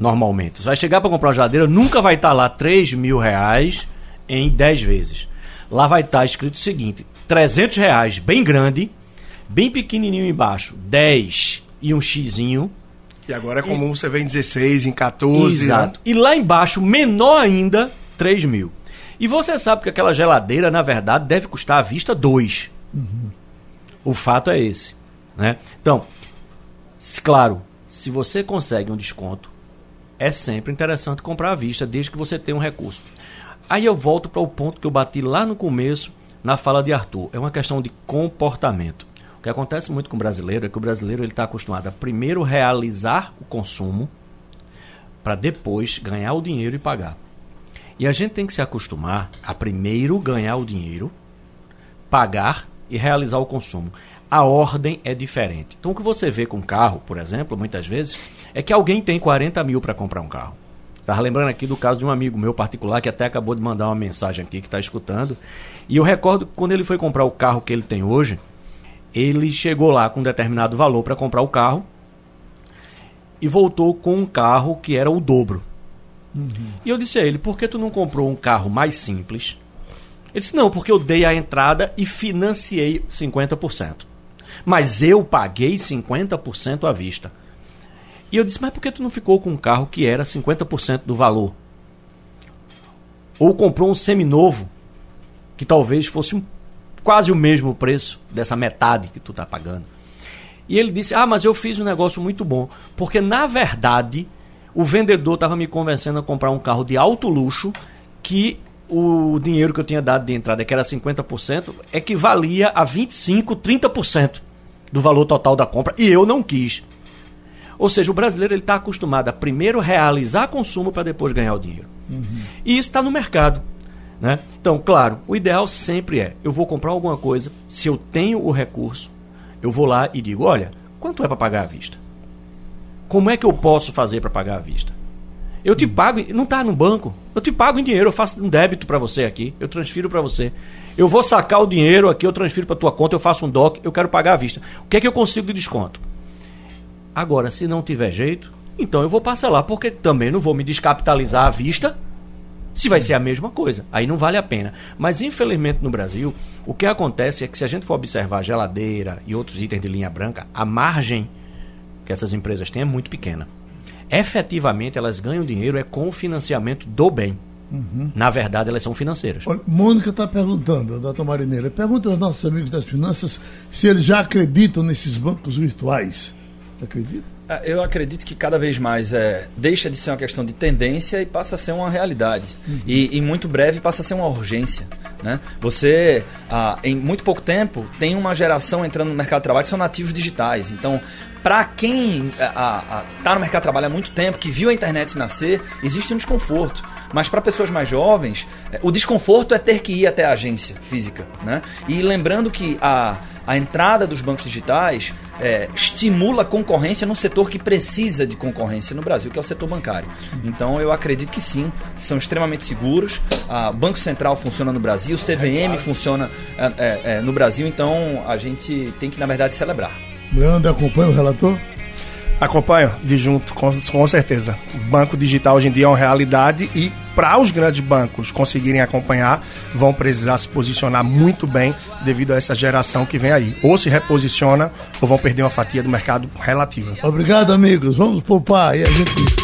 Normalmente. Você vai chegar para comprar uma geladeira, nunca vai estar lá 3 mil reais em 10 vezes. Lá vai estar escrito o seguinte: 300 reais, bem grande, bem pequenininho embaixo, 10 e um xizinho.
E agora é comum e... você ver em 16, em 14.
Né? Exato. Né? E lá embaixo, menor ainda, 3 mil. E você sabe que aquela geladeira, na verdade, deve custar à vista 2. Uhum. O fato é esse. Né? Então, se, claro, se você consegue um desconto, é sempre interessante comprar à vista, desde que você tenha um recurso. Aí eu volto para o ponto que eu bati lá no começo, na fala de Arthur. É uma questão de comportamento. Que acontece muito com o brasileiro é que o brasileiro ele está acostumado a primeiro realizar o consumo para depois ganhar o dinheiro e pagar. E a gente tem que se acostumar a primeiro ganhar o dinheiro, pagar e realizar o consumo. A ordem é diferente. Então o que você vê com carro, por exemplo, muitas vezes, é que alguém tem 40 mil para comprar um carro. Estava lembrando aqui do caso de um amigo meu particular que até acabou de mandar uma mensagem aqui que está escutando. E eu recordo que quando ele foi comprar o carro que ele tem hoje, ele chegou lá com um determinado valor para comprar o carro e voltou com um carro que era o dobro. Uhum. E eu disse a ele: por que tu não comprou um carro mais simples? Ele disse: não, porque eu dei a entrada e financiei 50%. Mas eu paguei 50% à vista. E eu disse, mas por que tu não ficou com um carro que era 50% do valor? Ou comprou um seminovo, que talvez fosse um, quase o mesmo preço dessa metade que tu está pagando. E ele disse, ah, mas eu fiz um negócio muito bom. Porque, na verdade, o vendedor estava me convencendo a comprar um carro de alto luxo que o dinheiro que eu tinha dado de entrada, que era 50%, equivalia a 25%, 30% do valor total da compra. E eu não quis. Ou seja, o brasileiro está acostumado a primeiro realizar consumo para depois ganhar o dinheiro. Uhum. E isso está no mercado. Né? Então, claro, o ideal sempre é: eu vou comprar alguma coisa, se eu tenho o recurso, eu vou lá e digo: olha, quanto é para pagar à vista? Como é que eu posso fazer para pagar à vista? Eu te pago, não está no banco, eu te pago em dinheiro, eu faço um débito para você aqui, eu transfiro para você. Eu vou sacar o dinheiro aqui, eu transfiro para tua conta, eu faço um DOC, eu quero pagar à vista. O que é que eu consigo de desconto? Agora, se não tiver jeito, então eu vou parcelar, porque também não vou me descapitalizar à vista se vai ser a mesma coisa. Aí não vale a pena. Mas infelizmente no Brasil, o que acontece é que se a gente for observar geladeira e outros itens de linha branca, a margem que essas empresas têm é muito pequena. Efetivamente, elas ganham dinheiro é com o financiamento do bem. Uhum. Na verdade, elas são financeiras.
Olha, Mônica está perguntando, Data Marineira, pergunta aos nossos amigos das finanças se eles já acreditam nesses bancos virtuais. Acredita?
Ah, eu acredito que cada vez mais é, deixa de ser uma questão de tendência e passa a ser uma realidade. Uhum. E, em muito breve passa a ser uma urgência. Né? Você, ah, em muito pouco tempo, tem uma geração entrando no mercado de trabalho que são nativos digitais. Então, para quem está no mercado de trabalho há muito tempo, que viu a internet nascer, existe um desconforto. Mas para pessoas mais jovens, é, o desconforto é ter que ir até a agência física. Né? E lembrando que a, a entrada dos bancos digitais é, estimula a concorrência num setor que precisa de concorrência no Brasil, que é o setor bancário. Então eu acredito que sim, são extremamente seguros. O Banco Central funciona no Brasil, o CVM funciona é, é, é, no Brasil, então a gente tem que, na verdade, celebrar.
Leandro, acompanha o relator?
Acompanho de junto, com, com certeza. O banco digital hoje em dia é uma realidade e para os grandes bancos conseguirem acompanhar, vão precisar se posicionar muito bem devido a essa geração que vem aí. Ou se reposiciona ou vão perder uma fatia do mercado relativa.
Obrigado, amigos. Vamos poupar e a gente